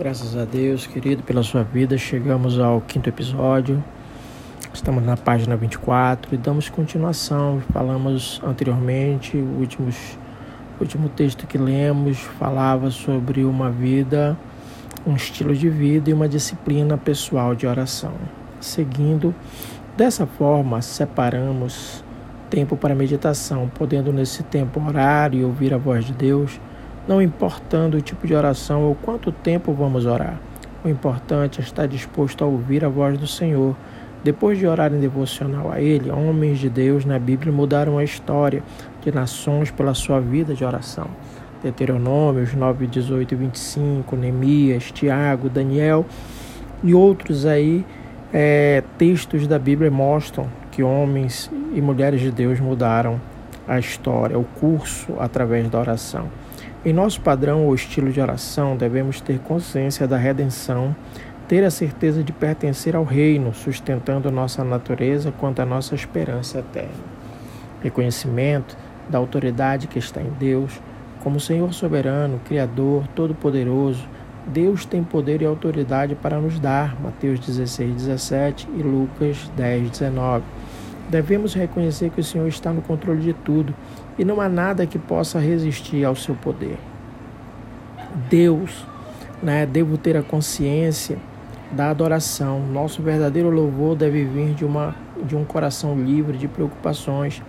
Graças a Deus, querido, pela sua vida. Chegamos ao quinto episódio. Estamos na página 24 e damos continuação. Falamos anteriormente, o último, o último texto que lemos falava sobre uma vida, um estilo de vida e uma disciplina pessoal de oração. Seguindo, dessa forma, separamos tempo para meditação, podendo nesse tempo orar e ouvir a voz de Deus não importando o tipo de oração ou quanto tempo vamos orar. O importante é estar disposto a ouvir a voz do Senhor. Depois de orar em devocional a Ele, homens de Deus na Bíblia mudaram a história de nações pela sua vida de oração. Deuteronômios 9, 18 e 25, Neemias, Tiago, Daniel e outros aí é, textos da Bíblia mostram que homens e mulheres de Deus mudaram a história, o curso através da oração. Em nosso padrão ou estilo de oração, devemos ter consciência da redenção, ter a certeza de pertencer ao reino, sustentando nossa natureza quanto à nossa esperança eterna. Reconhecimento da autoridade que está em Deus, como Senhor soberano, Criador, Todo-Poderoso, Deus tem poder e autoridade para nos dar. Mateus 16, 17 e Lucas 10, 19. Devemos reconhecer que o Senhor está no controle de tudo e não há nada que possa resistir ao seu poder. Deus, né, devo ter a consciência da adoração. Nosso verdadeiro louvor deve vir de, uma, de um coração livre de preocupações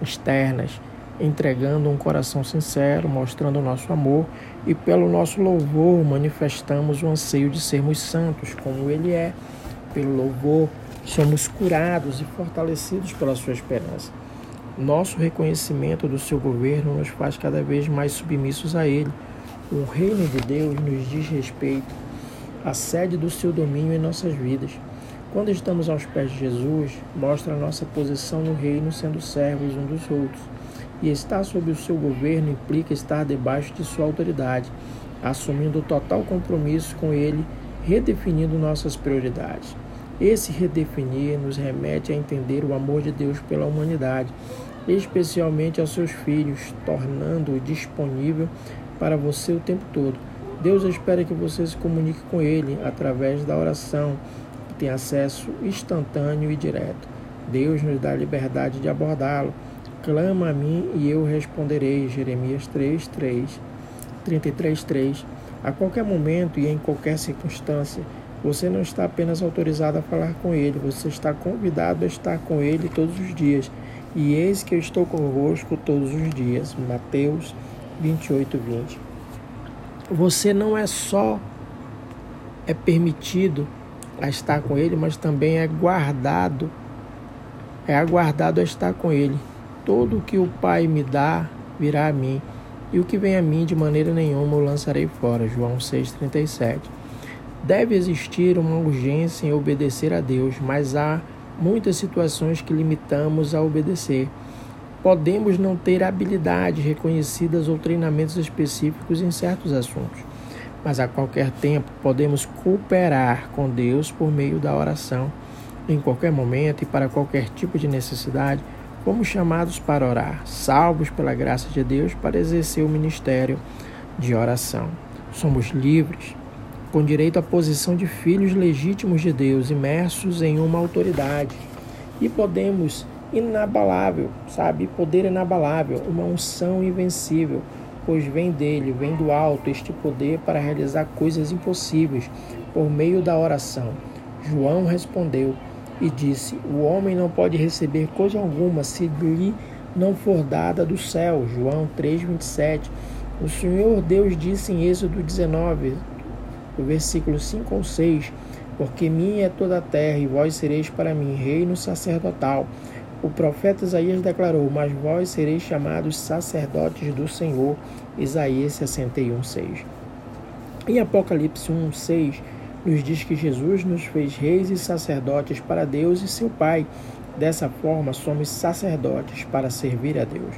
externas, entregando um coração sincero, mostrando o nosso amor e pelo nosso louvor manifestamos o anseio de sermos santos, como Ele é. Pelo louvor somos curados e fortalecidos pela Sua esperança. Nosso reconhecimento do seu governo nos faz cada vez mais submissos a ele. O reino de Deus nos diz respeito, a sede do seu domínio em nossas vidas. Quando estamos aos pés de Jesus, mostra nossa posição no reino sendo servos um dos outros. E estar sob o seu governo implica estar debaixo de sua autoridade, assumindo total compromisso com ele, redefinindo nossas prioridades. Esse redefinir nos remete a entender o amor de Deus pela humanidade especialmente aos seus filhos, tornando-o disponível para você o tempo todo. Deus espera que você se comunique com Ele através da oração, que tem acesso instantâneo e direto. Deus nos dá a liberdade de abordá-lo. Clama a mim e eu responderei. Jeremias 3, 3, 33, 3. A qualquer momento e em qualquer circunstância, você não está apenas autorizado a falar com Ele, você está convidado a estar com Ele todos os dias. E eis que eu estou convosco todos os dias. Mateus 28, 20. Você não é só é permitido a estar com ele, mas também é guardado, é aguardado a estar com ele. Todo o que o Pai me dá virá a mim, e o que vem a mim de maneira nenhuma o lançarei fora. João 6,37. Deve existir uma urgência em obedecer a Deus, mas há muitas situações que limitamos a obedecer. Podemos não ter habilidades reconhecidas ou treinamentos específicos em certos assuntos, mas a qualquer tempo podemos cooperar com Deus por meio da oração. Em qualquer momento e para qualquer tipo de necessidade, fomos chamados para orar, salvos pela graça de Deus para exercer o ministério de oração. Somos livres com direito à posição de filhos legítimos de Deus, imersos em uma autoridade. E podemos, inabalável, sabe? Poder inabalável, uma unção invencível, pois vem dele, vem do alto este poder para realizar coisas impossíveis por meio da oração. João respondeu e disse: O homem não pode receber coisa alguma se lhe não for dada do céu. João 3:27. O Senhor Deus disse em Êxodo 19: o versículo 5 ou 6, porque minha é toda a terra, e vós sereis para mim reino sacerdotal. O profeta Isaías declarou: Mas vós sereis chamados sacerdotes do Senhor. Isaías 61, 6. Em Apocalipse 1, 6, nos diz que Jesus nos fez reis e sacerdotes para Deus e seu Pai. Dessa forma, somos sacerdotes para servir a Deus.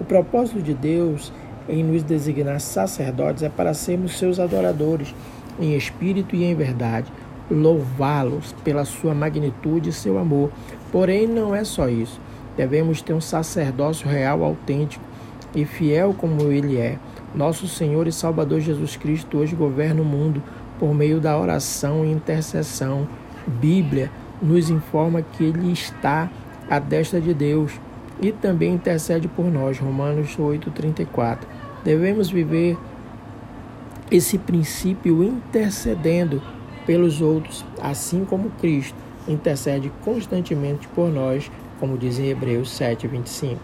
O propósito de Deus em nos designar sacerdotes é para sermos seus adoradores em espírito e em verdade, louvá-los pela sua magnitude e seu amor. Porém, não é só isso. Devemos ter um sacerdócio real, autêntico e fiel como ele é. Nosso Senhor e Salvador Jesus Cristo hoje governa o mundo por meio da oração e intercessão. Bíblia nos informa que ele está à destra de Deus e também intercede por nós. Romanos 8:34. Devemos viver esse princípio intercedendo pelos outros, assim como Cristo intercede constantemente por nós, como diz em Hebreus 7:25.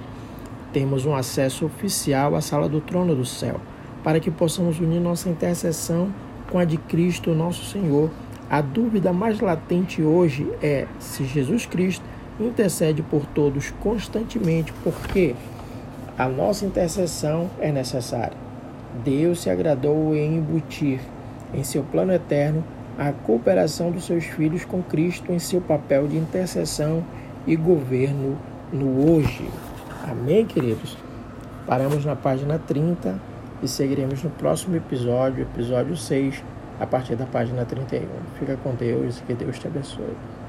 Temos um acesso oficial à sala do trono do céu, para que possamos unir nossa intercessão com a de Cristo, nosso Senhor. A dúvida mais latente hoje é se Jesus Cristo intercede por todos constantemente, porque a nossa intercessão é necessária. Deus se agradou em embutir em seu plano eterno a cooperação dos seus filhos com Cristo em seu papel de intercessão e governo no hoje. Amém, queridos? Paramos na página 30 e seguiremos no próximo episódio, episódio 6, a partir da página 31. Fica com Deus e que Deus te abençoe.